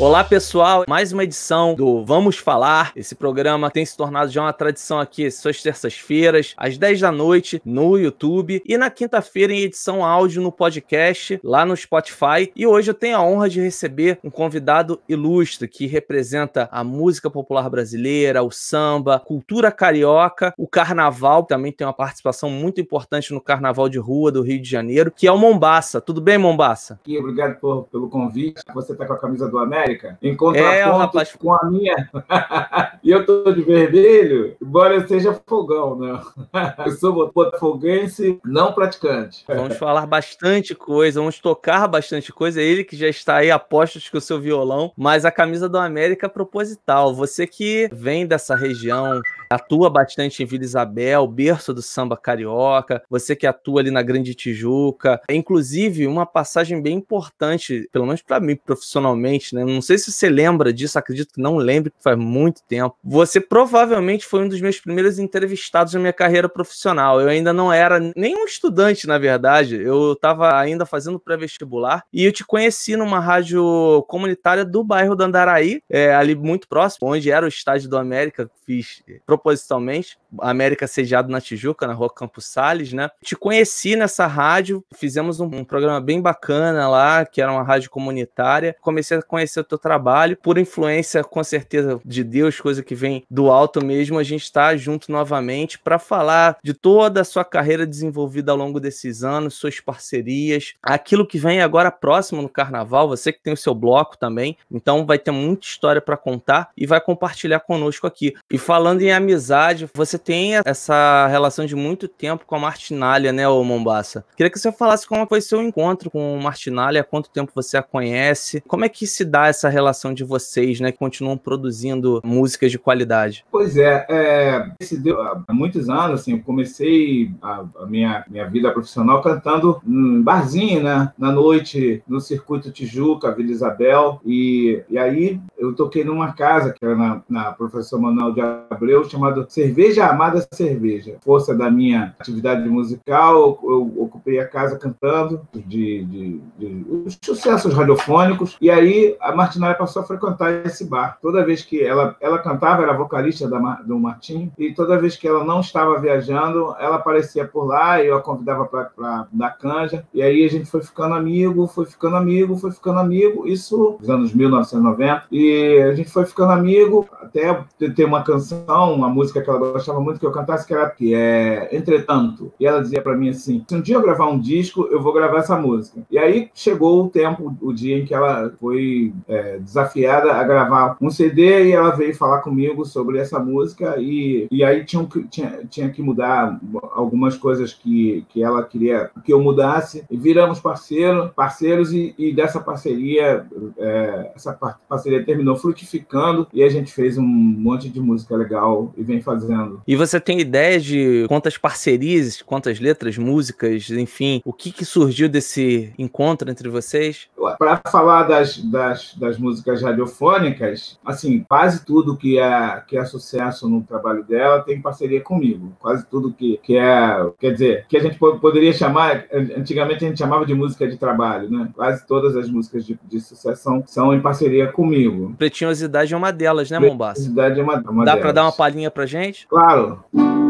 Olá, pessoal. Mais uma edição do Vamos Falar. Esse programa tem se tornado já uma tradição aqui, suas terças-feiras, às 10 da noite, no YouTube. E na quinta-feira, em edição áudio no podcast, lá no Spotify. E hoje eu tenho a honra de receber um convidado ilustre que representa a música popular brasileira, o samba, cultura carioca, o carnaval. Também tem uma participação muito importante no Carnaval de Rua do Rio de Janeiro, que é o Mombaça. Tudo bem, Mombaça? Obrigado por, pelo convite. Você está com a camisa do América? América. Em contraponto é, com a minha. e eu tô de vermelho, embora eu seja fogão, né? eu sou botafoguense não praticante. Vamos falar bastante coisa, vamos tocar bastante coisa. Ele que já está aí a postos com o seu violão, mas a camisa do América é proposital. Você que vem dessa região, atua bastante em Vila Isabel, berço do samba carioca, você que atua ali na Grande Tijuca. Inclusive, uma passagem bem importante, pelo menos para mim profissionalmente, né? Não sei se você lembra disso, acredito que não lembre, faz muito tempo. Você provavelmente foi um dos meus primeiros entrevistados na minha carreira profissional. Eu ainda não era nem um estudante, na verdade. Eu estava ainda fazendo pré-vestibular e eu te conheci numa rádio comunitária do bairro do Andaraí, é, ali muito próximo, onde era o estádio do América. Fiz propositalmente, América sediado na Tijuca, na rua Campos Sales, né? Te conheci nessa rádio, fizemos um, um, programa bem bacana lá, que era uma rádio comunitária. Comecei a conhecer teu trabalho, por influência, com certeza, de Deus, coisa que vem do alto mesmo, a gente está junto novamente para falar de toda a sua carreira desenvolvida ao longo desses anos, suas parcerias, aquilo que vem agora próximo no carnaval, você que tem o seu bloco também, então vai ter muita história para contar e vai compartilhar conosco aqui. E falando em amizade, você tem essa relação de muito tempo com a Martinalha, né, ô Mombassa? Queria que você falasse como foi seu encontro com Martinalha, há quanto tempo você a conhece, como é que se dá essa relação de vocês, né, que continuam produzindo músicas de qualidade? Pois é, é se deu há muitos anos, assim, eu comecei a, a, minha, minha vida profissional cantando em barzinho, né, na noite, no Circuito Tijuca, Vila Isabel, e, e aí eu toquei numa casa, que era na, na Professor Manuel de Abreu, chamado Cerveja Amada Cerveja. Força da minha atividade musical, eu ocupei a casa cantando de, de, de os sucessos radiofônicos, e aí a Martinalha passou a frequentar esse bar. Toda vez que ela, ela cantava, era vocalista da, do Martim, e toda vez que ela não estava viajando, ela aparecia por lá, eu a convidava para dar canja, e aí a gente foi ficando amigo, foi ficando amigo, foi ficando amigo, isso nos anos 1990, e a gente foi ficando amigo, até ter uma canção, uma música que ela gostava muito que eu cantasse, que era que é Entretanto. E ela dizia para mim assim: se um dia eu gravar um disco, eu vou gravar essa música. E aí chegou o tempo, o dia em que ela foi é, desafiada a gravar um CD e ela veio falar comigo sobre essa música e, e aí tinha, tinha, tinha que mudar algumas coisas que, que ela queria que eu mudasse. E viramos parceiro, parceiros e, e dessa parceria, é, essa parceria terminou frutificando e a gente fez um monte de música legal e vem fazendo. E você tem ideia de quantas parcerias, quantas letras, músicas, enfim, o que, que surgiu desse encontro entre vocês? Para falar das, das, das, músicas radiofônicas, assim, quase tudo que é, que é sucesso no trabalho dela tem parceria comigo. Quase tudo que, que é, quer dizer, que a gente poderia chamar, antigamente a gente chamava de música de trabalho, né? Quase todas as músicas de, de sucesso são, são em parceria comigo. Pretinhosidade é uma delas, né, Mombasa? Pretinhosidade é uma, uma Dá para dar uma palhinha pra gente? Claro. Eu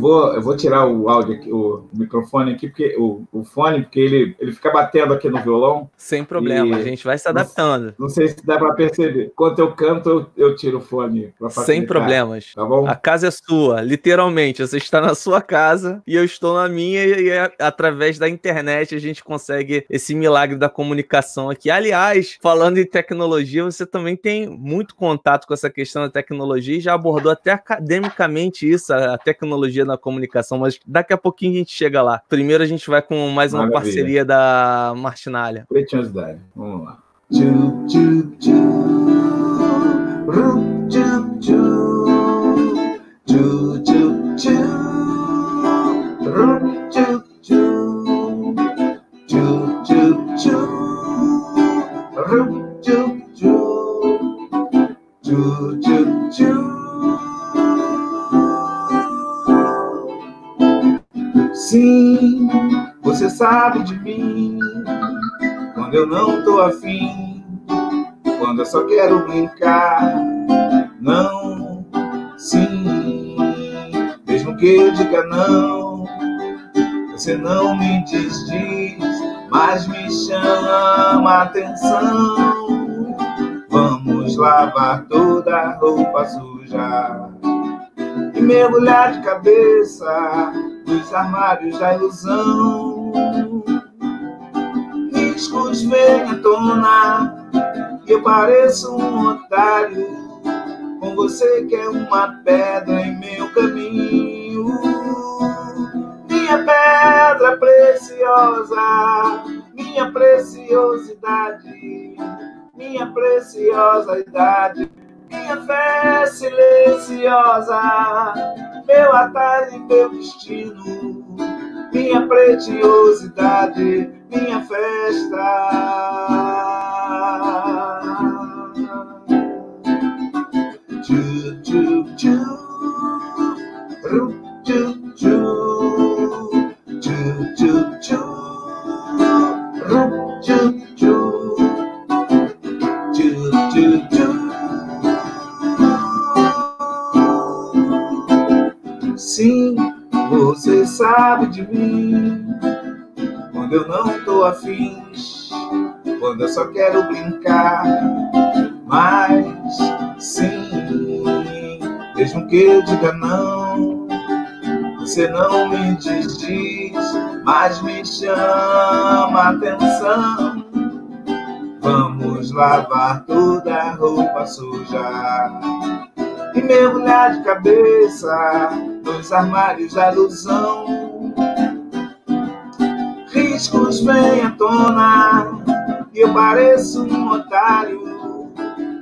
vou, eu vou tirar o áudio aqui, o microfone aqui, porque o, o fone, porque ele, ele fica batendo aqui no violão. Sem problema, a gente vai se adaptando. Não, não sei se dá para perceber. Quando eu canto, eu, eu tiro o fone. Sem problemas. Tá bom? A casa é sua, literalmente. Você está na sua casa e eu estou na minha, e é, através da internet a gente consegue esse milagre da comunicação aqui. Aliás, falando em tecnologia, você também tem muito contato com essa questão da tecnologia e já abordou até academicamente isso, a tecnologia na comunicação, mas daqui a pouquinho a gente chega lá. Primeiro a gente vai com mais uma Maravilha. parceria da Martinalha. Pretinhosidade. Vamos lá. Tchu, tchu, tchu. Ru, tchu, tchu. Não tô afim. quando eu só quero brincar. Não, sim, mesmo que eu diga não, você não me desdiz, mas me chama atenção. Vamos lavar toda a roupa suja e mergulhar de cabeça nos armários da ilusão. Riscos vêm à tona e eu pareço um otário. Com você que é uma pedra em meu caminho. Minha pedra preciosa, minha preciosidade, minha preciosa idade minha fé silenciosa, meu atalho e meu destino, minha preciosidade, minha festa. Tchu, tchu, tchu, afim, quando eu só quero brincar. Mas sim, mesmo que eu diga não, você não me desdiz, mas me chama atenção. Vamos lavar toda a roupa suja e mergulhar de cabeça nos armários da ilusão. Riscos vêm à tona e eu pareço um otário.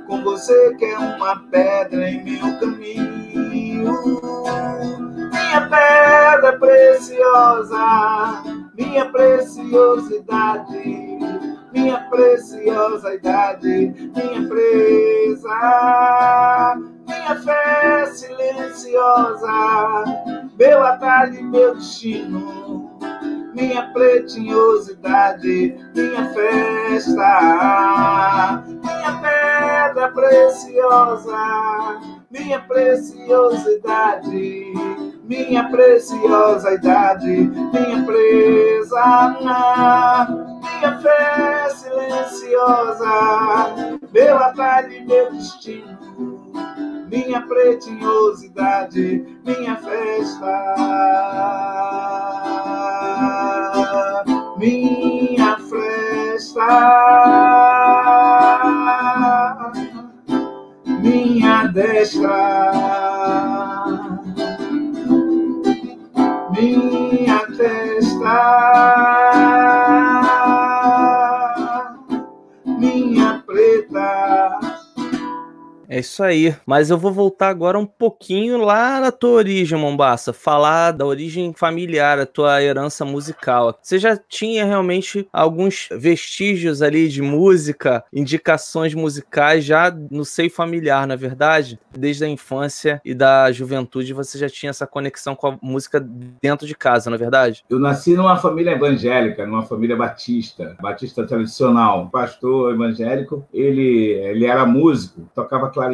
Com você que é uma pedra em meu caminho. Minha pedra preciosa, minha preciosidade, minha preciosa idade, minha presa minha fé silenciosa, meu atalho e meu destino, minha pretinhosidade, minha festa, minha pedra preciosa, minha preciosidade, minha preciosa idade, minha presa, minha fé silenciosa, meu atalho e meu destino. Minha pretinhosidade, minha festa, minha festa, minha destra, minha testa, É isso aí. Mas eu vou voltar agora um pouquinho lá na tua origem, Mombaça. Falar da origem familiar, a tua herança musical. Você já tinha realmente alguns vestígios ali de música, indicações musicais já no seio familiar, na é verdade? Desde a infância e da juventude você já tinha essa conexão com a música dentro de casa, na é verdade? Eu nasci numa família evangélica, numa família batista, batista tradicional. pastor evangélico, ele, ele era músico, tocava clarinete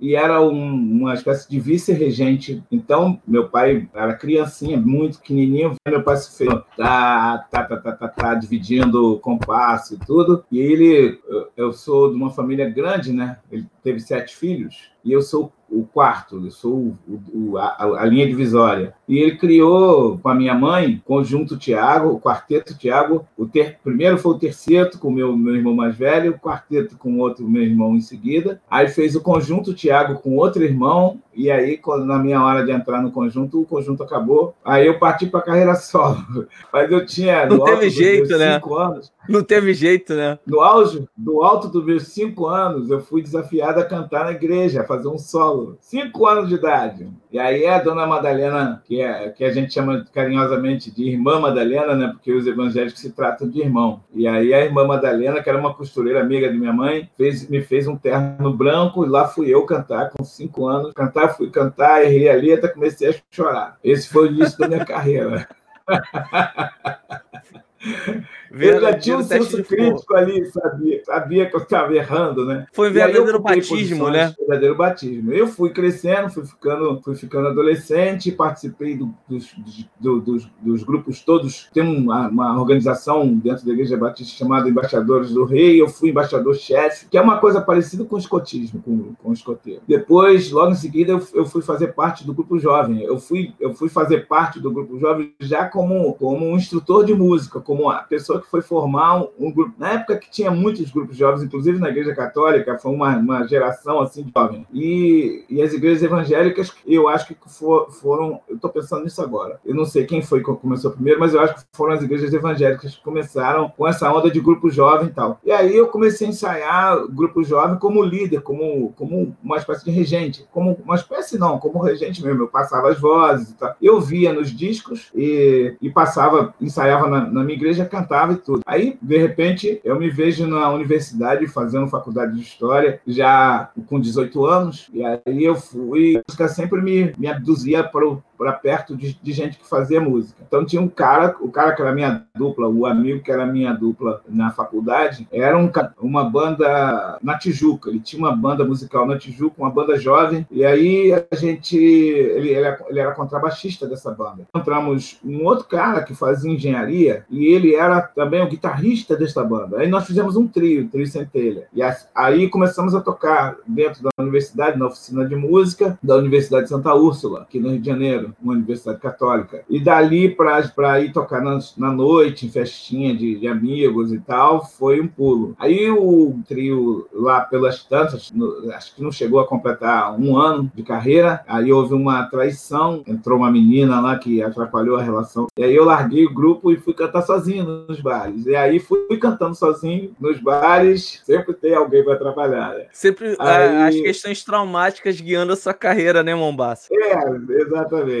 e era um, uma espécie de vice-regente. Então, meu pai era criancinha, muito pequenininho, meu pai se fez tá, tá, tá, tá, tá, tá dividindo compasso e tudo. E ele, eu sou de uma família grande, né? Ele teve sete filhos e eu sou o quarto, eu sou o, o, a, a, linha divisória. E ele criou com a minha mãe, conjunto Tiago, o quarteto Tiago. O ter, primeiro foi o terceto com o meu, meu irmão mais velho, o quarteto com outro meu irmão em seguida. Aí fez o conjunto Tiago com outro irmão. E aí, quando, na minha hora de entrar no conjunto, o conjunto acabou. Aí eu parti para a carreira solo. Mas eu tinha. Não teve jeito, né? Anos, Não teve jeito, né? No auge, do alto dos meus cinco anos, eu fui desafiado a cantar na igreja, a fazer um solo. Cinco anos de idade. E aí a dona Madalena, que, é, que a gente chama carinhosamente de irmã Madalena, né? Porque os evangélicos se tratam de irmão. E aí a irmã Madalena, que era uma costureira amiga de minha mãe, fez, me fez um terno branco e lá fui eu cantar com cinco anos. Cantar, fui cantar, errei ali, até comecei a chorar. Esse foi o início da minha carreira. Eu já tinha um senso crítico ali, sabia, sabia que eu estava errando, né? Foi um verdadeiro batismo, né? Verdadeiro batismo. Eu fui crescendo, fui ficando, fui ficando adolescente, participei do, dos, do, dos, dos, grupos todos. Tem uma, uma, organização dentro da Igreja Batista chamada Embaixadores do Rei. Eu fui embaixador-chefe, que é uma coisa parecida com o escotismo, com, com o escoteiro. Depois, logo em seguida, eu, eu fui fazer parte do grupo jovem. Eu fui, eu fui fazer parte do grupo jovem já como, como um instrutor de música, como a pessoa que foi formar um, um, grupo. Na época que tinha muitos grupos jovens, inclusive na Igreja Católica, foi uma, uma geração assim jovem. E, e as igrejas evangélicas, eu acho que for, foram. Eu estou pensando nisso agora. Eu não sei quem foi que começou primeiro, mas eu acho que foram as igrejas evangélicas que começaram com essa onda de grupo jovem e tal. E aí eu comecei a ensaiar grupo jovem como líder, como, como uma espécie de regente. Como uma espécie, não, como regente mesmo. Eu passava as vozes e tal. Eu via nos discos e, e passava, ensaiava na, na minha igreja, cantava e tudo. Aí, de repente, eu me vejo na universidade fazendo faculdade de História, já com 18 anos, e aí eu fui, a música sempre me, me abduzia para o para perto de, de, gente que fazia música. Então tinha um cara, o cara que era minha dupla, o amigo que era minha dupla na faculdade, era um, uma banda na Tijuca. Ele tinha uma banda musical na Tijuca, uma banda jovem. E aí a gente, ele, ele, era, ele era contrabaixista dessa banda. Encontramos um outro cara que fazia engenharia e ele era também o guitarrista dessa banda. Aí nós fizemos um trio, trio centelha. E aí começamos a tocar dentro da universidade, na oficina de música da Universidade de Santa Úrsula, aqui no Rio de Janeiro uma universidade católica. E dali para ir tocar na, na, noite, em festinha de, de, amigos e tal, foi um pulo. Aí o trio lá pelas tantas, no, acho que não chegou a completar um ano de carreira, aí houve uma traição, entrou uma menina lá que atrapalhou a relação. E aí eu larguei o grupo e fui cantar sozinho nos bares. E aí fui cantando sozinho nos bares, sempre tem alguém para atrapalhar. Né? Sempre aí... as questões traumáticas guiando a sua carreira, né, Mombasa? É, exatamente.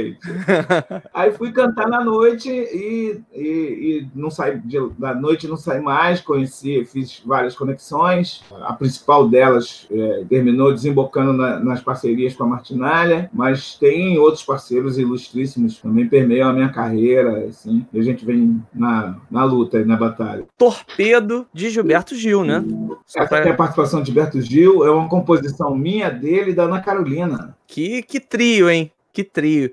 Aí fui cantar na noite e, e, e não saí de, da noite não saí mais, conheci, fiz várias conexões. A principal delas é, terminou desembocando na, nas parcerias com a Martinalha, mas tem outros parceiros ilustríssimos também permeiam a minha carreira, assim, e a gente vem na, na luta e na batalha. Torpedo de Gilberto Gil, né? Essa pra... é a participação de Gilberto Gil, é uma composição minha, dele e da Ana Carolina. Que, que trio, hein? Que trio.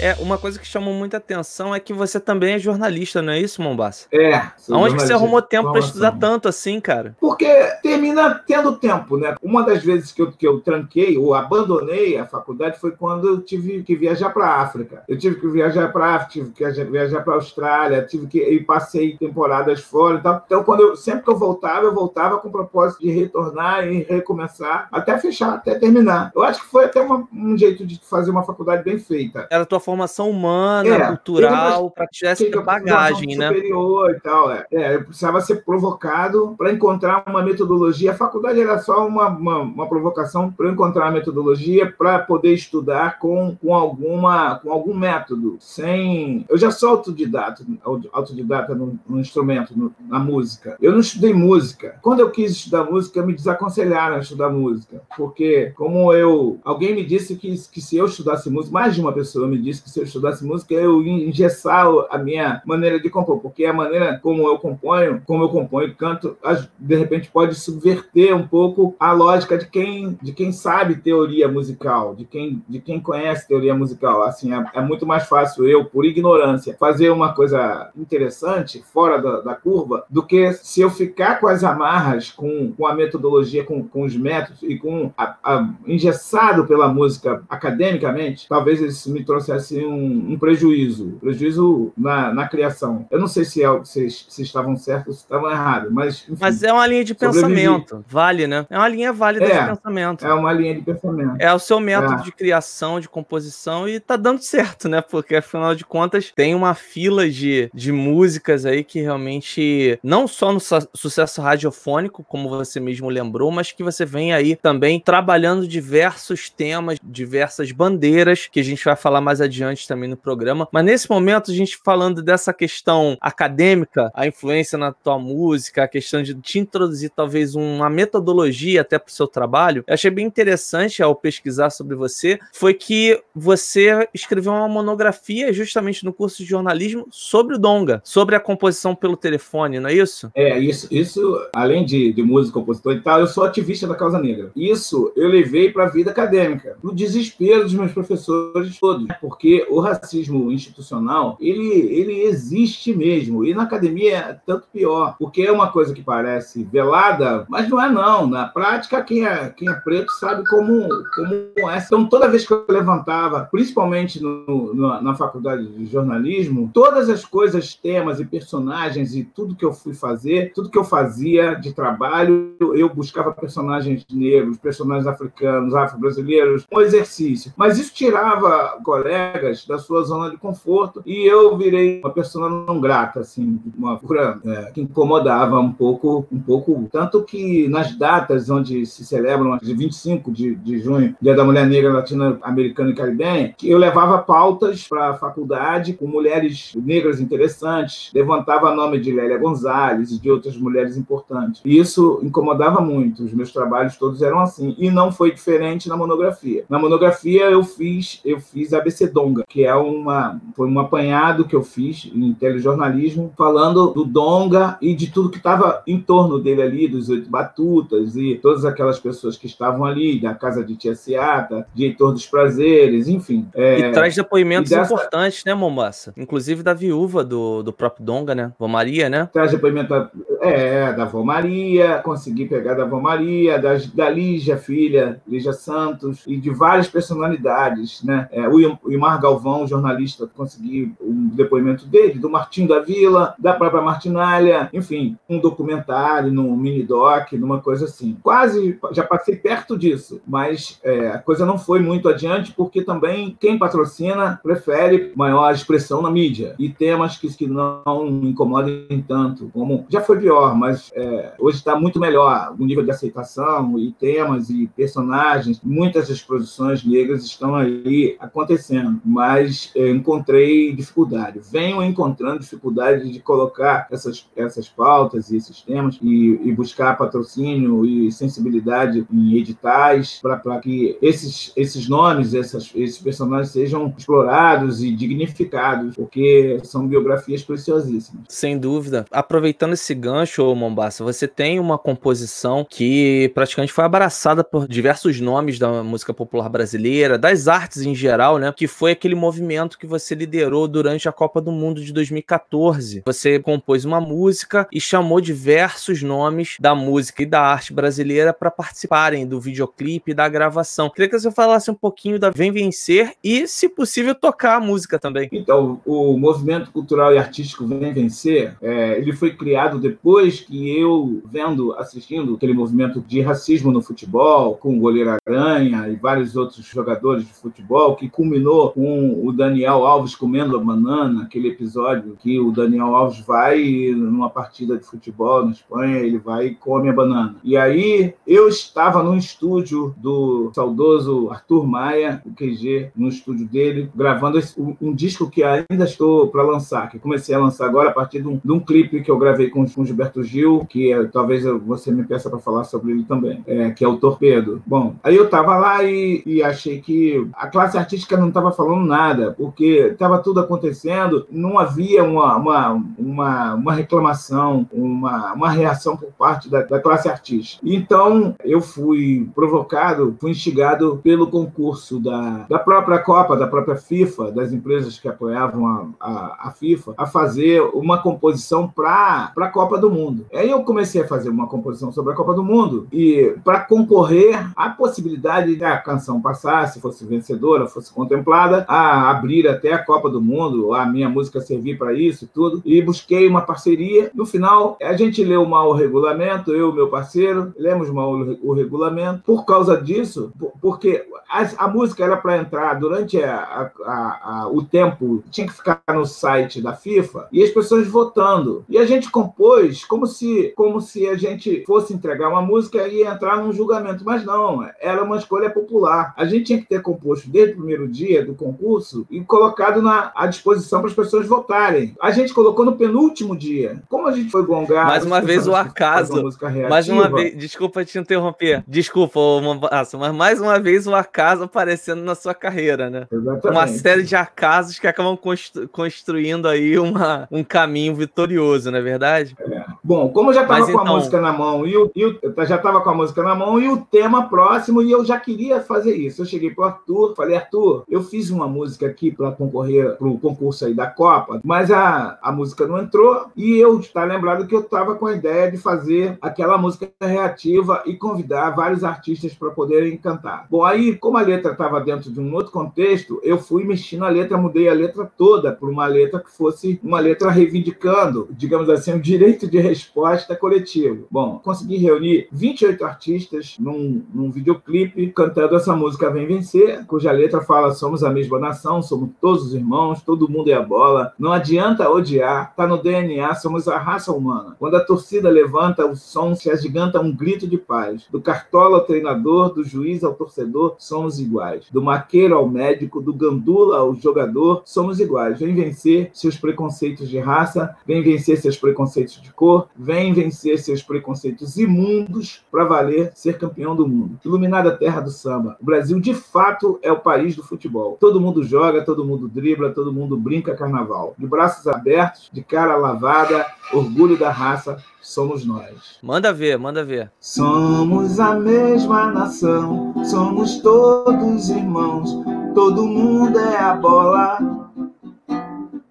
É, uma coisa que chamou muita atenção é que você também é jornalista, não é isso, Mombasa? É. Aonde que você arrumou tempo para estudar tanto assim, cara? Porque termina tendo tempo, né? Uma das vezes que eu, que eu tranquei ou abandonei a faculdade foi quando eu tive que viajar para a África. Eu tive que viajar para a África, tive que viajar para a Austrália, tive que e passei temporadas fora e tal. Então, quando eu, sempre que eu voltava, eu voltava com o propósito de retornar e recomeçar até fechar, até terminar. Eu acho que foi até uma, um jeito de fazer uma faculdade bem feita. Era a tua formação humana, é, cultural, para que tivesse bagagem, né? Superior e tal, é. é eu precisava ser provocado para encontrar uma metodologia. A faculdade era só uma, uma, uma provocação para encontrar uma metodologia para poder estudar com, com, alguma, com algum método, sem... Eu já sou autodidata, autodidata no, no instrumento, no, na música. Eu não estudei música. Quando eu quis estudar música, me desaconselharam a estudar música, porque como eu... Alguém me disse que, que se eu estudasse música, mais de uma pessoa me disse disse que se eu estudasse música, eu ia engessar a minha maneira de compor, porque a maneira como eu componho, como eu componho canto, de repente pode subverter um pouco a lógica de quem, de quem sabe teoria musical, de quem, de quem conhece teoria musical. Assim, é, é muito mais fácil eu, por ignorância, fazer uma coisa interessante, fora da, da, curva, do que se eu ficar com as amarras, com, com a metodologia, com, com os métodos e com a, a, engessado pela música academicamente, talvez isso me trouxesse assim, um, um prejuízo, prejuízo na, na criação. Eu não sei se, é, se, se estavam certos ou se estavam errados, mas. Enfim, mas é uma linha de pensamento, vale, né? É uma linha válida é, de pensamento. É uma linha de pensamento. É o seu método é. de criação, de composição, e tá dando certo, né? Porque afinal de contas tem uma fila de, de músicas aí que realmente, não só no su sucesso radiofônico, como você mesmo lembrou, mas que você vem aí também trabalhando diversos temas, diversas bandeiras, que a gente vai falar mais adiante adiante também no programa. Mas nesse momento, a gente falando dessa questão acadêmica, a influência na tua música, a questão de te introduzir talvez uma metodologia até para o seu trabalho, eu achei bem interessante ao pesquisar sobre você, foi que você escreveu uma monografia justamente no curso de jornalismo sobre o Donga, sobre a composição pelo telefone, não é isso? É, isso, isso além de, de músico, compositor e tal, eu sou ativista da causa negra. Isso eu levei para a vida acadêmica, no desespero dos meus professores todos, porque o racismo institucional, ele, ele existe mesmo, e na academia é tanto pior, porque é uma coisa que parece velada, mas não é não. Na prática, quem é, quem é preto sabe como, como é. Então, toda vez que eu levantava, principalmente no, no, na faculdade de jornalismo, todas as coisas, temas e personagens e tudo que eu fui fazer, tudo que eu fazia de trabalho, eu buscava personagens negros, personagens africanos, afro-brasileiros, um exercício. Mas isso tirava colegas da sua zona de conforto e eu virei uma pessoa não grata, assim, uma figura é, que incomodava um pouco, um pouco, tanto que nas datas onde se celebram, de 25 de, de junho, Dia da Mulher Negra Latino-Americana e Caribenha, que eu levava pautas para a faculdade com mulheres negras interessantes, levantava nome de Lélia Gonzalez e de outras mulheres importantes. E isso incomodava muito, os meus trabalhos todos eram assim, e não foi diferente na monografia. Na monografia eu fiz, eu fiz ABC Donga, que é uma foi um apanhado que eu fiz em telejornalismo falando do Donga e de tudo que estava em torno dele ali, dos oito batutas e todas aquelas pessoas que estavam ali, da casa de Tia Seata, de Heitor dos Prazeres, enfim. É... E traz depoimentos dessa... importantes, né, Momassa? Inclusive da viúva do, do próprio Donga, né? Vô Maria, né? Traz depoimento da, é, da Vô Maria, consegui pegar da Vô Maria, da, da Lígia, filha, Lígia Santos, e de várias personalidades, né? É, o Imar Galvão, jornalista, consegui um depoimento dele, do Martim da Vila, da própria Martinalha, enfim, um documentário, num mini-doc, numa coisa assim. Quase, já passei perto disso, mas é, a coisa não foi muito adiante, porque também quem patrocina prefere maior expressão na mídia e temas que, que não incomodem tanto, como já foi pior, mas é, hoje está muito melhor o nível de aceitação e temas e personagens. Muitas exposições negras estão aí acontecendo, mas é, encontrei dificuldade. Venho encontrando dificuldade de colocar essas, essas pautas e esses temas e, e buscar patrocínio e sensibilidade em editais para que esses, esses nomes, essas, esses personagens sejam explorados e dignificados, porque são biografias preciosíssimas. Sem dúvida. Aproveitando esse gancho, Mombasa, você tem uma composição que praticamente foi abraçada por diversos nomes da música popular brasileira, das artes em geral, né? Que foi aquele movimento que você liderou durante a Copa do Mundo de 2014. Você compôs uma música e chamou diversos nomes da música e da arte brasileira para participarem do videoclipe e da gravação. Queria que você falasse um pouquinho da Vem Vencer e, se possível, tocar a música também. Então, o movimento cultural e artístico Vem Vencer, é, ele foi criado depois que eu, vendo, assistindo aquele movimento de racismo no futebol, com o goleiro Aranha e vários outros jogadores de futebol, que culminou com o Daniel Alves comendo a banana, aquele episódio que o Daniel Alves vai numa partida de futebol na Espanha, ele vai e come a banana. E aí eu estava no estúdio do saudoso Arthur Maia, o QG, no estúdio dele, gravando um, disco que ainda estou para lançar, que comecei a lançar agora a partir de um, de um clipe que eu gravei com, com Gilberto Gil, que é, talvez você me peça para falar sobre ele também, é, que é o Torpedo. Bom, aí eu estava lá e, e achei que a classe artística não estava falando nada, porque estava tudo acontecendo, não havia uma, uma, uma, uma reclamação, uma, uma reação por parte da, da classe artística. Então, eu fui provocado, fui instigado pelo concurso da, da própria Copa, da própria FIFA, das empresas que apoiavam a, a, a FIFA, a fazer uma composição para a Copa do Mundo. Aí eu comecei a fazer uma composição sobre a Copa do Mundo e para concorrer à possibilidade de a canção passasse, fosse vencedora, fosse contemplada, a abrir até a Copa do Mundo, a minha música servir para isso e tudo. E busquei uma parceria. No final, a gente leu mal o regulamento, eu e meu parceiro, lemos mal o regulamento. Por causa disso, porque a, a música era para entrar durante a, a, o tempo, tinha que ficar no site da FIFA e as pessoas votando. E a gente compôs depois, como se, como se a gente fosse entregar uma música e entrar num julgamento. Mas não, era uma escolha popular. A gente tinha que ter composto desde o primeiro dia do concurso e colocado na, à disposição para as pessoas votarem. A gente colocou no penúltimo dia. Como a gente foi gongar. Mais uma vez o acaso. Mais uma vez. Desculpa te interromper. Desculpa, Mombaço, mas mais uma vez o acaso aparecendo na sua carreira, né? Exatamente. Uma série de acasos que acabam constru construindo aí uma, um caminho vitorioso, não é verdade? É. Bom, como eu já estava com então... a música na mão e, o, o, eu já estava com a música na mão e o tema próximo e eu já queria fazer isso. Eu cheguei pro Arthur, falei Arthur, eu fiz uma música aqui para concorrer para o concurso aí da Copa, mas a, a música não entrou e eu está lembrado que eu estava com a ideia de fazer aquela música reativa e convidar vários artistas para poderem cantar. Bom, aí como a letra estava dentro de um outro contexto, eu fui mexendo a letra, mudei a letra toda para uma letra que fosse uma letra reivindicando, digamos assim, o direito de resposta coletivo. Bom, consegui reunir 28 artistas num, num videoclipe cantando essa música Vem Vencer, cuja letra fala: somos a mesma nação, somos todos os irmãos, todo mundo é a bola, não adianta odiar, tá no DNA, somos a raça humana. Quando a torcida levanta o som, se agiganta um grito de paz. Do cartola ao treinador, do juiz ao torcedor, somos iguais. Do maqueiro ao médico, do gandula ao jogador, somos iguais. Vem vencer seus preconceitos de raça, vem vencer seus preconceitos de cor, vem vencer seus preconceitos imundos para valer ser campeão do mundo. Iluminada terra do samba, o Brasil de fato é o país do futebol. Todo mundo joga, todo mundo dribla, todo mundo brinca carnaval. De braços abertos, de cara lavada, orgulho da raça, somos nós. Manda ver, manda ver. Somos a mesma nação, somos todos irmãos, todo mundo é a bola.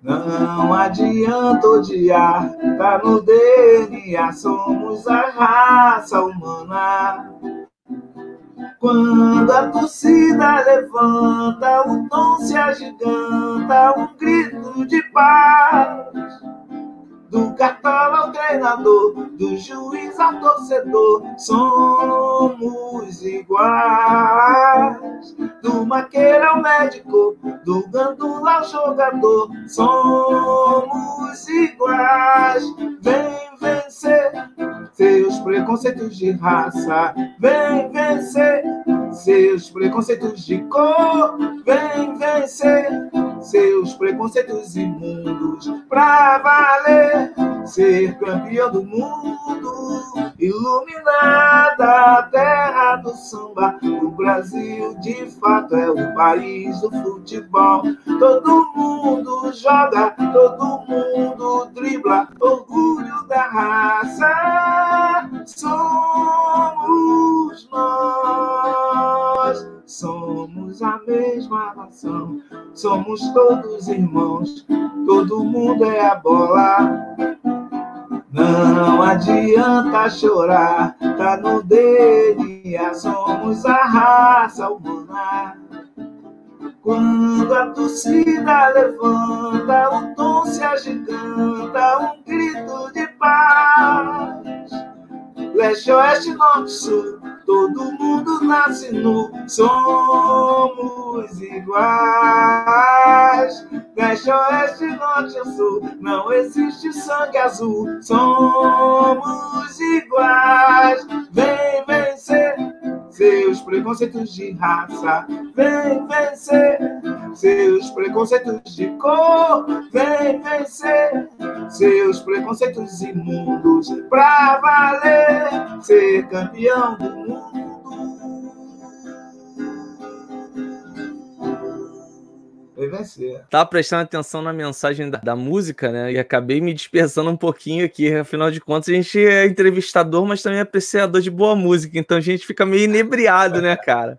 Não adianta odiar, tá no DNA, somos a raça humana. Quando a torcida levanta, o tom se agiganta, um grito de paz. Do cartola ao treinador, do juiz ao torcedor, somos iguais. Do maqueiro ao médico, do gandula ao jogador, somos iguais. Vem vencer. Seus preconceitos de raça, vem vencer. Seus preconceitos de cor, vem vencer. Seus preconceitos imundos pra valer. Ser campeão do mundo, iluminada a terra do samba. O Brasil de fato é o país do futebol. Todo mundo joga, todo mundo dribla, orgulho da raça. Somos nós, somos a mesma nação, somos todos irmãos, todo mundo é a bola. Não adianta chorar, tá no DNA, somos a raça humana. Quando a torcida levanta, o tom se agiganta, um grito de paz. Leste, oeste, norte, sul, todo mundo nasce nu, somos iguais. Leste, oeste, norte, sul, não existe sangue azul, somos iguais. Vem vencer seus preconceitos de raça, vem vencer seus preconceitos de cor, vem vencer seus preconceitos imundos pra valer ser campeão do mundo. Vai vencer. Tava prestando atenção na mensagem da, da, música, né? E acabei me dispersando um pouquinho aqui. Afinal de contas, a gente é entrevistador, mas também é apreciador de boa música. Então a gente fica meio inebriado, né, cara?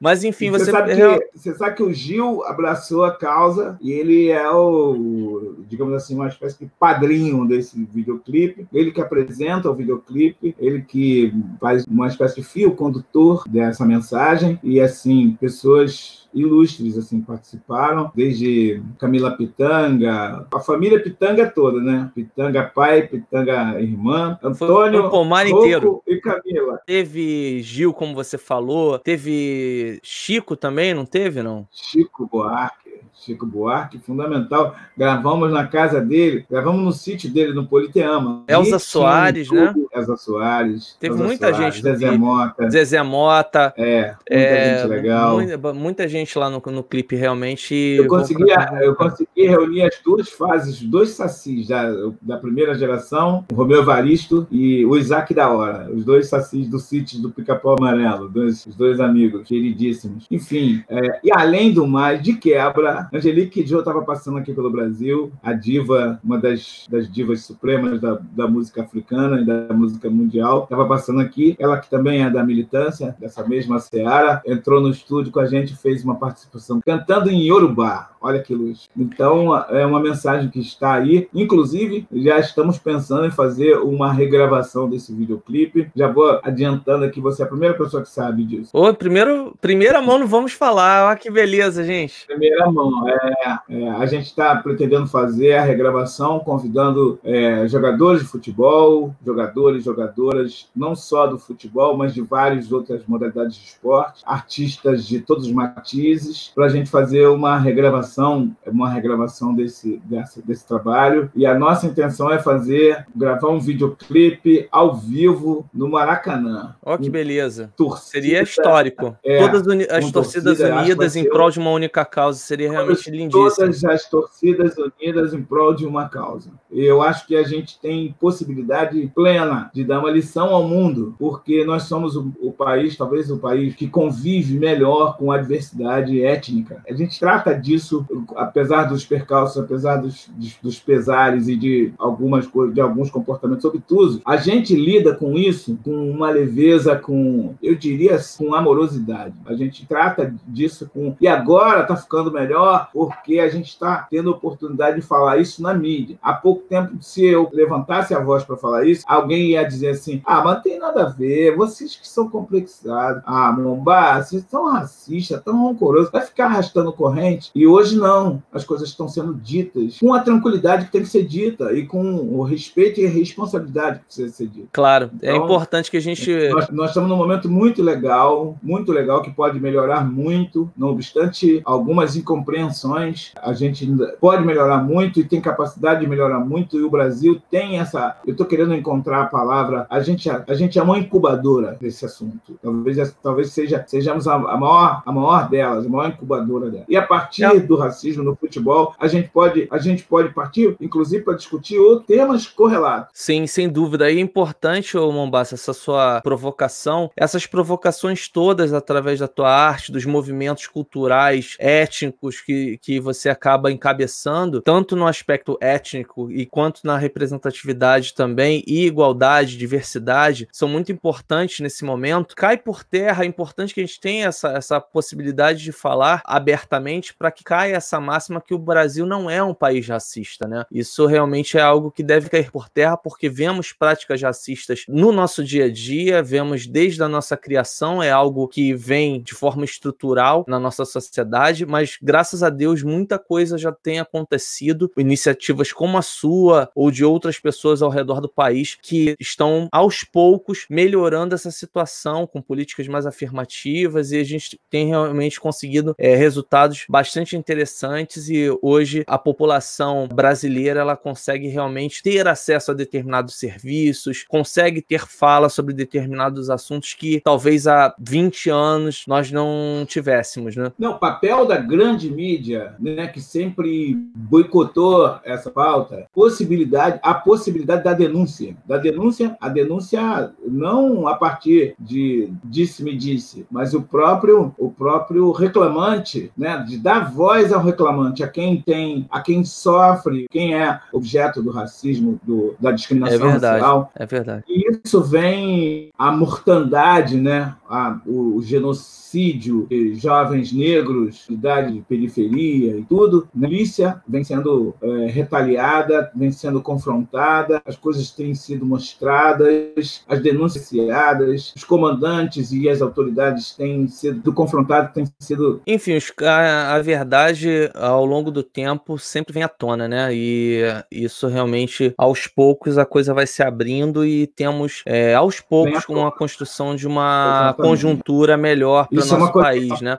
Mas enfim, você. Você sabe, que, você sabe que o Gil abraçou a causa e ele é o, digamos assim, uma espécie de padrinho desse videoclipe. Ele que apresenta o videoclipe, ele que faz uma espécie de fio condutor dessa mensagem. E assim, pessoas ilustres assim participaram, desde Camila Pitanga, a família Pitanga toda, né? Pitanga pai, Pitanga irmã, Antônio, o pomar inteiro e Camila. Teve Gil, como você falou, teve Chico também, não teve não? Chico Buarque. Chico Buarque, fundamental. Gravamos na casa dele, gravamos no sítio dele, no Politeama. Elza Soares, né? Elza Soares. Teve Elza muita Soares, gente Zezé. Mota. Zezé Mota. É, muita é, gente legal. Muita, muita gente lá no, no clipe, realmente. Eu consegui, eu consegui reunir as duas fases, dois sacis da, da primeira geração, o Romeu Evaristo e o Isaac da Hora, os dois sacis do sítio do Pica-Pau Amarelo, dois, os dois amigos queridíssimos. Enfim, é, e além do mais, de quebra, Angelique Kidjo estava passando aqui pelo Brasil, a diva, uma das, das divas supremas da, da música africana e da música mundial, estava passando aqui, ela que também é da militância, dessa mesma seara, entrou no estúdio com a gente, fez uma participação cantando em Yorubá. Olha que luz. Então, é uma mensagem que está aí. Inclusive, já estamos pensando em fazer uma regravação desse videoclipe. Já vou adiantando aqui, você é a primeira pessoa que sabe disso. Ô, primeiro, primeira mão não vamos falar. Olha que beleza, gente. Primeira mão. É, é, a gente está pretendendo fazer a regravação, convidando é, jogadores de futebol, jogadores, jogadoras, não só do futebol, mas de várias outras modalidades de esporte, artistas de todos os matizes, para a gente fazer uma regravação uma regravação desse, desse, desse trabalho. E a nossa intenção é fazer, gravar um videoclipe ao vivo no Maracanã. Ó, oh, que beleza. Torcida, seria histórico. É, Todas as torcidas torcida, unidas em prol de uma única causa. Seria realmente lindíssimo. Todas as torcidas unidas em prol de uma causa. Eu acho que a gente tem possibilidade plena de dar uma lição ao mundo, porque nós somos o, o país, talvez o país que convive melhor com a diversidade étnica. A gente trata disso apesar dos percalços, apesar dos, dos pesares e de algumas coisas, de alguns comportamentos obtusos, a gente lida com isso com uma leveza, com, eu diria, com amorosidade. A gente trata disso com. E agora está ficando melhor porque a gente está tendo a oportunidade de falar isso na mídia. Há pouco tempo, se eu levantasse a voz para falar isso, alguém ia dizer assim: ah, mas não tem nada a ver, vocês que são complexados. Ah, Mombá, vocês são racistas, tão rancorosos. Vai ficar arrastando corrente. E hoje não. As coisas estão sendo ditas com a tranquilidade que tem que ser dita e com o respeito e a responsabilidade que precisa ser dita. Claro, é então, é importante que a gente. Nós, nós, estamos num momento muito legal, muito legal, que pode melhorar muito, não obstante algumas incompreensões, a gente pode melhorar muito e tem capacidade de melhorar muito, e o Brasil tem essa. Eu estou querendo encontrar a palavra. A gente, a, a gente é uma incubadora desse assunto. Talvez, talvez seja, sejamos a, a, maior, a maior delas, a maior incubadora dela. E a partir é. do racismo no futebol, a gente pode, a gente pode partir, inclusive, para discutir outros temas correlatos. Sim, sem dúvida. E é importante, ô Mombassa, essa sua provocação, essas provocações todas através da tua arte, dos movimentos culturais, étnicos que, que você acaba encabeçando, tanto no aspecto étnico e quanto na representatividade também, e igualdade, diversidade, são muito importantes nesse momento. Cai por terra, é importante que a gente tenha essa, essa possibilidade de falar abertamente para que caia essa máxima que o Brasil não é um país racista, né? Isso realmente é algo que deve cair por terra, porque vemos práticas racistas no nosso dia a dia, vemos desde a nossa criação, é algo que vem de forma estrutural na nossa sociedade, mas graças a Deus muita coisa já tem acontecido, iniciativas como a sua ou de outras pessoas ao redor do país que estão aos poucos melhorando essa situação com políticas mais afirmativas e a gente tem realmente conseguido é, resultados bastante interessantes e hoje a população brasileira ela consegue realmente ter acesso a determinados serviços, consegue ter fala sobre determinados assuntos que talvez há 20 anos nós não tivéssemos, né? Não, o papel da grande mídia, né, que sempre boicotou essa pauta, possibilidade, a possibilidade da denúncia, da denúncia, a denúncia não a partir de disse-me disse, mas o próprio o próprio reclamante, né, de dar voz ao reclamante, a quem tem, a quem sofre, quem é objeto do racismo, do, da discriminação é verdade, racial. É verdade. E isso vem a mortandade, né? A, o, o genocídio de jovens negros, cidade de periferia e tudo. A milícia vem sendo é, retaliada, vem sendo confrontada, as coisas têm sido mostradas, as denúncias iniciadas, os comandantes e as autoridades têm sido confrontados, têm sido. Enfim, a, a verdade ao longo do tempo, sempre vem à tona, né? E isso realmente, aos poucos, a coisa vai se abrindo e temos, é, aos poucos, uma construção de uma Exatamente. conjuntura melhor para o é nosso é país, né?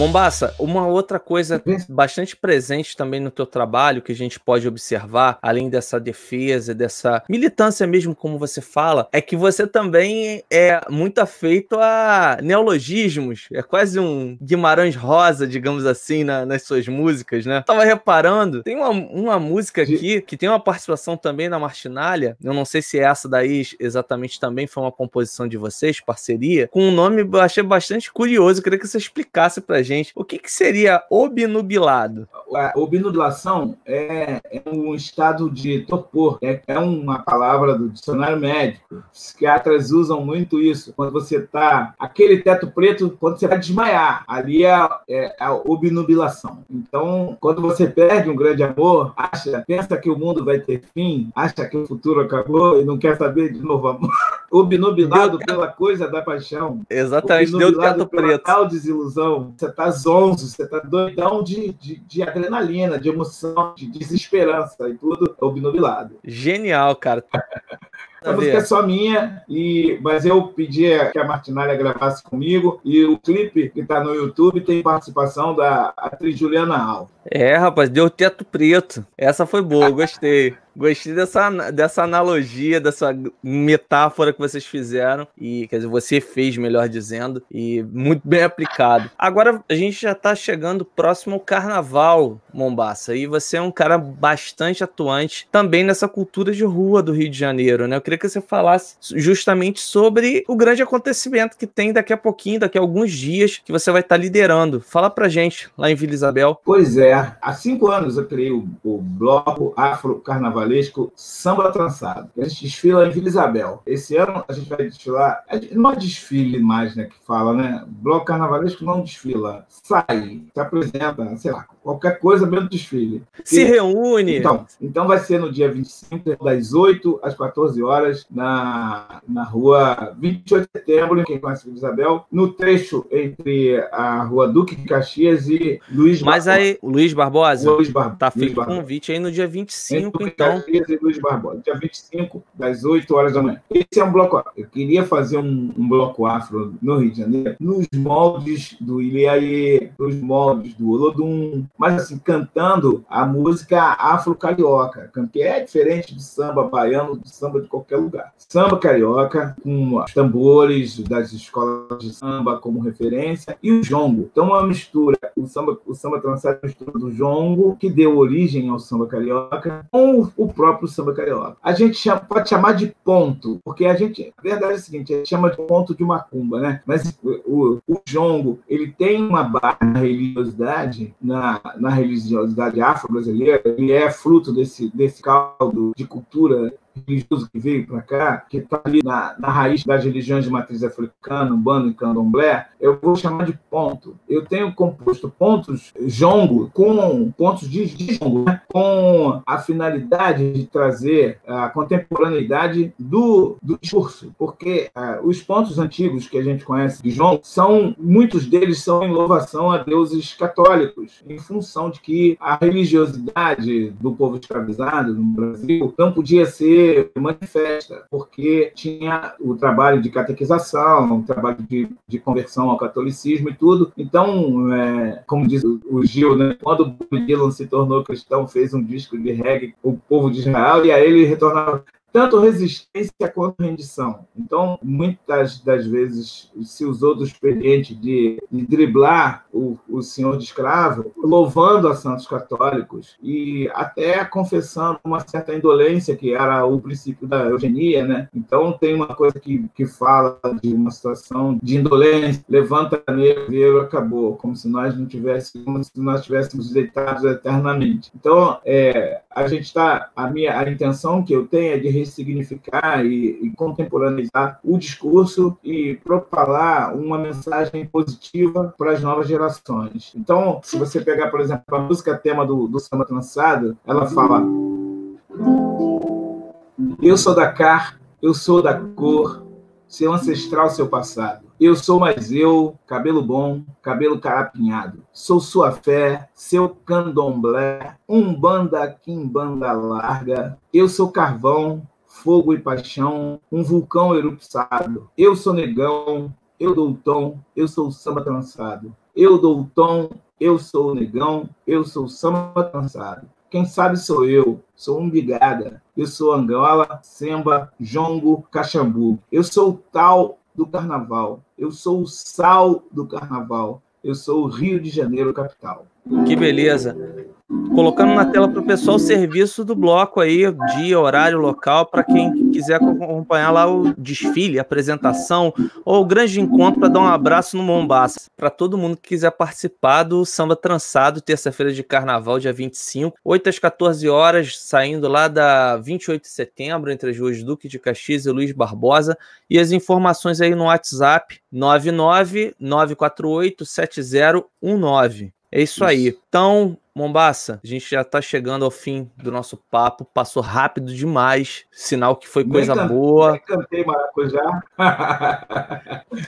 Mombasa, uma outra coisa bastante presente também no teu trabalho que a gente pode observar, além dessa defesa, dessa militância mesmo, como você fala, é que você também é muito afeito a neologismos. É quase um Guimarães Rosa, digamos assim, na, nas suas músicas, né? Tava reparando, tem uma, uma música aqui que tem uma participação também na Martinalha. Eu não sei se essa daí exatamente também foi uma composição de vocês, parceria, com um nome eu achei bastante curioso. Eu queria que você explicasse pra gente o que, que seria obnubilado. A obnubilação é, é um estado de torpor, é, é uma palavra do dicionário médico. Psiquiatras usam muito isso. Quando você está aquele teto preto, quando você vai desmaiar, ali é, é a obnubilação. Então, quando você perde um grande amor, acha, pensa que o mundo vai ter fim, acha que o futuro acabou e não quer saber de novo amor. Obnubilado pela coisa da paixão. Exatamente, deu teto preto. Tal desilusão. Você tá zonzo, você tá doidão de, de, de adrenalina, de emoção, de desesperança e tudo obnubilado. Genial, cara. A música é só minha, e, mas eu pedi que a Martinalha gravasse comigo. E o clipe que está no YouTube tem participação da atriz Juliana Alves. É, rapaz, deu teto preto. Essa foi boa, gostei. Gostei dessa, dessa analogia, dessa metáfora que vocês fizeram. E, quer dizer, você fez, melhor dizendo, e muito bem aplicado. Agora, a gente já está chegando próximo ao carnaval, Mombaça. E você é um cara bastante atuante também nessa cultura de rua do Rio de Janeiro, né? Eu queria que você falasse justamente sobre o grande acontecimento que tem daqui a pouquinho, daqui a alguns dias, que você vai estar liderando. Fala pra gente lá em Vila Isabel. Pois é, há cinco anos eu criei o, o Bloco Afro Carnavalesco Samba Trançado. A gente desfila em Vila Isabel. Esse ano a gente vai desfilar. Não é desfile mais, né? Que fala, né? Bloco Carnavalesco não desfila. Sai, se apresenta, sei lá, qualquer coisa do desfile. Se e, reúne. Então, então vai ser no dia 25, das 8 às 14 horas, na, na rua 28 de setembro, quem conhece Vila Isabel, no trecho entre a rua Duque de Caxias e Luiz Mas Barbosa. aí, Luiz Barbosa? Luiz Bar tá feito o convite aí no dia 25, entre então. Caxias e Luiz Barbosa, dia 25, das 8 horas da manhã. Esse é um bloco. Eu queria fazer um, um bloco afro no Rio de Janeiro, nos moldes do Iliaê, nos moldes do Olodum, mas assim, cantando a música afro-carioca, que é diferente do samba baiano, do samba de qualquer lugar. Samba carioca, com os tambores das escolas de samba como referência, e o jongo. Então, uma mistura, o samba, o samba trançado mistura do jongo, que deu origem ao samba carioca, com o próprio samba carioca. A gente chama, pode chamar de ponto, porque a gente, a verdade é a seguinte, a gente chama de ponto de macumba, né? Mas o, o jongo, ele tem uma base na religiosidade, na, na religiosidade afro-brasileira, ele é fruto desse, desse caldo de cultura religioso que veio para cá, que está ali na, na, raiz das religiões de matriz africana, umbanda e candomblé, eu vou chamar de ponto. Eu tenho composto pontos jongo com pontos de, jongo, né? com a finalidade de trazer a contemporaneidade do, do discurso, porque uh, os pontos antigos que a gente conhece de jongo são, muitos deles são em louvação a deuses católicos, em função de que a religiosidade do povo escravizado no Brasil não podia ser manifesta, porque tinha o trabalho de catequização, o trabalho de, de conversão ao catolicismo e tudo. Então, é, como diz o Gil, né, quando Bob Dylan se tornou cristão, fez um disco de reggae, o povo de Israel, e aí ele retornava tanto resistência quanto rendição. Então, muitas das vezes se usou do expediente de, de driblar o, o senhor de escravo, louvando a santos católicos e até confessando uma certa indolência, que era o princípio da eugenia. Né? Então, tem uma coisa que, que fala de uma situação de indolência, levanta negro, acabou, como se nós não tivéssemos, como se nós estivéssemos deitados eternamente. Então, é, a gente está, a minha a intenção que eu tenho é de ressignificar e, e contemporaneizar o discurso e propalar uma mensagem positiva para as novas gerações. Então, se você pegar, por exemplo, a música tema do, do samba trançado, ela fala: Eu sou da car, eu sou da cor, seu ancestral, seu passado. Eu sou mais eu, cabelo bom, cabelo carapinhado. Sou sua fé, seu candomblé, um banda quimbanda larga. Eu sou carvão, fogo e paixão, um vulcão erupçado. Eu sou negão, eu dou o tom, eu sou samba trançado. eu dou o tom, eu sou negão, eu sou samba cansado. Quem sabe sou eu, sou umbigada, eu sou Angola, Semba, Jongo, Caxambu. Eu sou o tal do carnaval, eu sou o sal do carnaval, eu sou o Rio de Janeiro capital. Que beleza colocando na tela para o pessoal o serviço do bloco aí, dia, horário, local, para quem quiser acompanhar lá o desfile, a apresentação ou o grande encontro para dar um abraço no Mombasa. Para todo mundo que quiser participar do Samba Trançado, terça-feira de carnaval, dia 25, 8 às 14 horas, saindo lá da 28 de setembro, entre as ruas Duque de Caxias e Luiz Barbosa. E as informações aí no WhatsApp 99 948 7019. É isso. aí. Então, Mombasa, a gente já tá chegando ao fim do nosso papo, passou rápido demais, sinal que foi coisa nem boa. Cantei maracujá.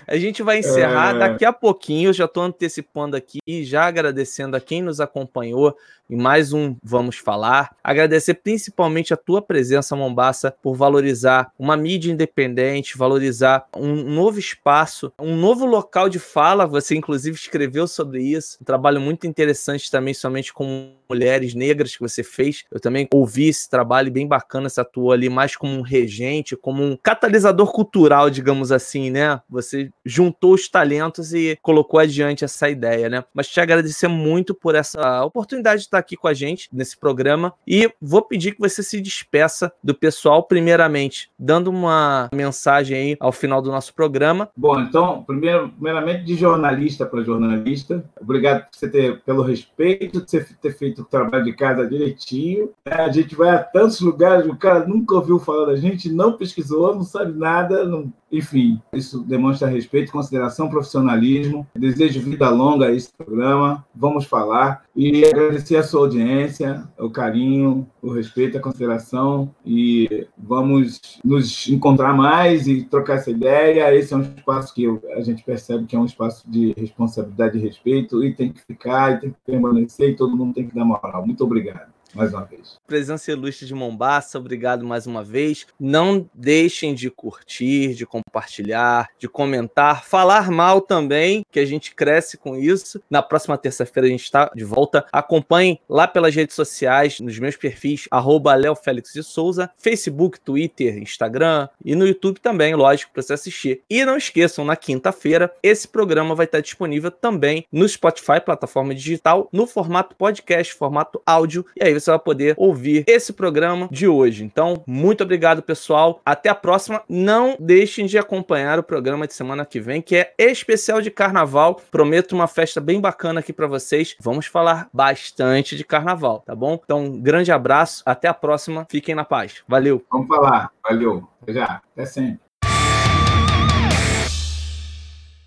a gente vai encerrar é... daqui a pouquinho, eu já tô antecipando aqui, já agradecendo a quem nos acompanhou em mais um Vamos Falar. Agradecer principalmente a tua presença, Mombasa, por valorizar uma mídia independente, valorizar um novo espaço, um novo local de fala. Você, inclusive, escreveu sobre isso. Um trabalho muito interessante também, somente com mulheres negras que você fez. Eu também ouvi esse trabalho bem bacana. Você atuou ali mais como um regente, como um catalisador cultural, digamos assim, né? Você juntou os talentos e colocou adiante essa ideia, né? Mas te agradecer muito por essa oportunidade de estar aqui com a gente nesse programa e vou pedir que você se despeça do pessoal, primeiramente, dando uma mensagem aí ao final do nosso programa. Bom, então, primeiro, primeiramente, de jornalista para jornalista, obrigado por você ter, pelo respeito, de você ter feito o trabalho de casa direitinho. É, a gente vai a tantos lugares, o cara nunca ouviu falar da gente, não pesquisou, não sabe nada, não... enfim, isso demonstra respeito, consideração, profissionalismo. Desejo vida longa a esse programa. Vamos falar e agradecer a sua audiência, o carinho, o respeito, a consideração e vamos nos encontrar mais e trocar essa ideia. Esse é um espaço que a gente percebe que é um espaço de responsabilidade e respeito e tem que ficar, e tem que permanecer e todo mundo tem que dar moral. Muito obrigado mais uma vez. Presença ilustre de Mombasa, obrigado mais uma vez. Não deixem de curtir, de compartilhar, de comentar, falar mal também, que a gente cresce com isso. Na próxima terça-feira a gente está de volta. Acompanhem lá pelas redes sociais, nos meus perfis, arroba Léo Félix de Souza, Facebook, Twitter, Instagram e no YouTube também, lógico, para você assistir. E não esqueçam, na quinta-feira, esse programa vai estar disponível também no Spotify, plataforma digital, no formato podcast, formato áudio. E aí você vai poder ouvir esse programa de hoje. Então, muito obrigado, pessoal. Até a próxima. Não deixem de acompanhar o programa de semana que vem, que é especial de carnaval. Prometo uma festa bem bacana aqui para vocês. Vamos falar bastante de carnaval, tá bom? Então, um grande abraço. Até a próxima. Fiquem na paz. Valeu. Vamos falar. Valeu. Até já. Até sempre.